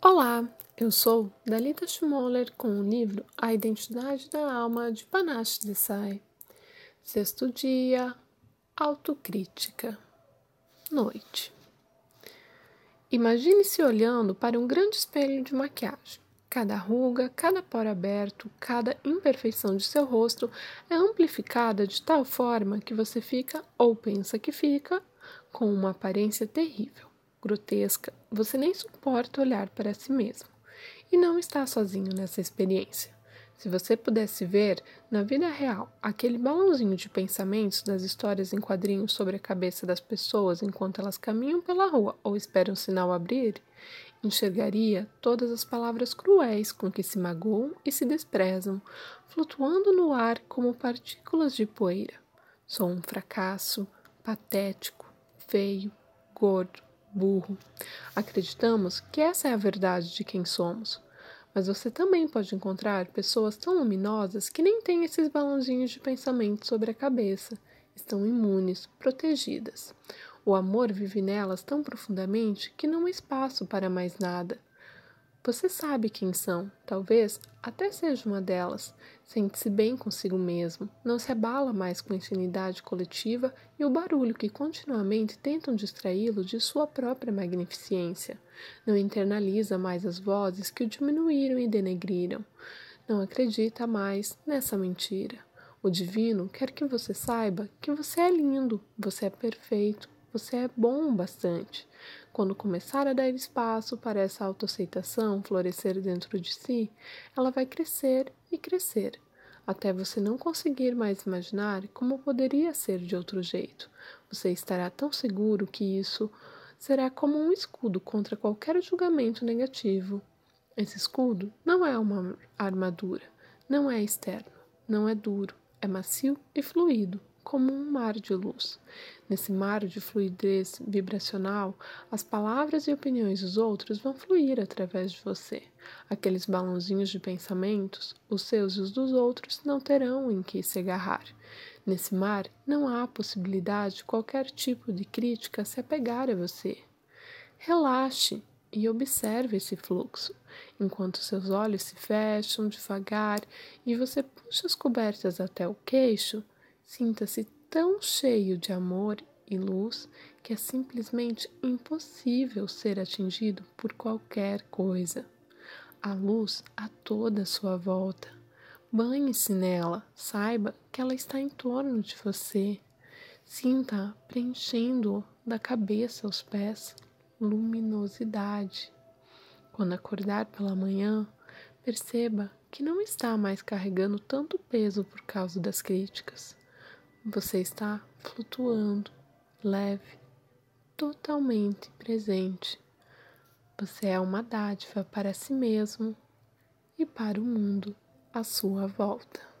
Olá, eu sou Dalita Schmoller com o livro A Identidade da Alma de Panache Desai. Sexto dia, autocrítica. Noite. Imagine-se olhando para um grande espelho de maquiagem. Cada ruga, cada poro aberto, cada imperfeição de seu rosto é amplificada de tal forma que você fica, ou pensa que fica, com uma aparência terrível grotesca, você nem suporta olhar para si mesmo. E não está sozinho nessa experiência. Se você pudesse ver, na vida real, aquele balãozinho de pensamentos das histórias em quadrinhos sobre a cabeça das pessoas enquanto elas caminham pela rua ou esperam o sinal abrir, enxergaria todas as palavras cruéis com que se magoam e se desprezam, flutuando no ar como partículas de poeira. Sou um fracasso, patético, feio, gordo, burro. Acreditamos que essa é a verdade de quem somos. Mas você também pode encontrar pessoas tão luminosas que nem têm esses balãozinhos de pensamento sobre a cabeça. Estão imunes, protegidas. O amor vive nelas tão profundamente que não há espaço para mais nada. Você sabe quem são, talvez até seja uma delas. Sente-se bem consigo mesmo, não se abala mais com a infinidade coletiva e o barulho que continuamente tentam distraí-lo de sua própria magnificência. Não internaliza mais as vozes que o diminuíram e denegriram. Não acredita mais nessa mentira. O divino quer que você saiba que você é lindo, você é perfeito, você é bom bastante. Quando começar a dar espaço para essa autoaceitação florescer dentro de si, ela vai crescer e crescer, até você não conseguir mais imaginar como poderia ser de outro jeito. Você estará tão seguro que isso será como um escudo contra qualquer julgamento negativo. Esse escudo não é uma armadura, não é externo, não é duro, é macio e fluido como um mar de luz. Nesse mar de fluidez vibracional, as palavras e opiniões dos outros vão fluir através de você. Aqueles balãozinhos de pensamentos, os seus e os dos outros, não terão em que se agarrar. Nesse mar, não há possibilidade de qualquer tipo de crítica se apegar a você. Relaxe e observe esse fluxo, enquanto seus olhos se fecham devagar e você puxa as cobertas até o queixo. Sinta-se tão cheio de amor e luz que é simplesmente impossível ser atingido por qualquer coisa. A luz a toda a sua volta. Banhe-se nela, saiba que ela está em torno de você. Sinta preenchendo da cabeça aos pés luminosidade. Quando acordar pela manhã, perceba que não está mais carregando tanto peso por causa das críticas. Você está flutuando, leve, totalmente presente. Você é uma dádiva para si mesmo e para o mundo à sua volta.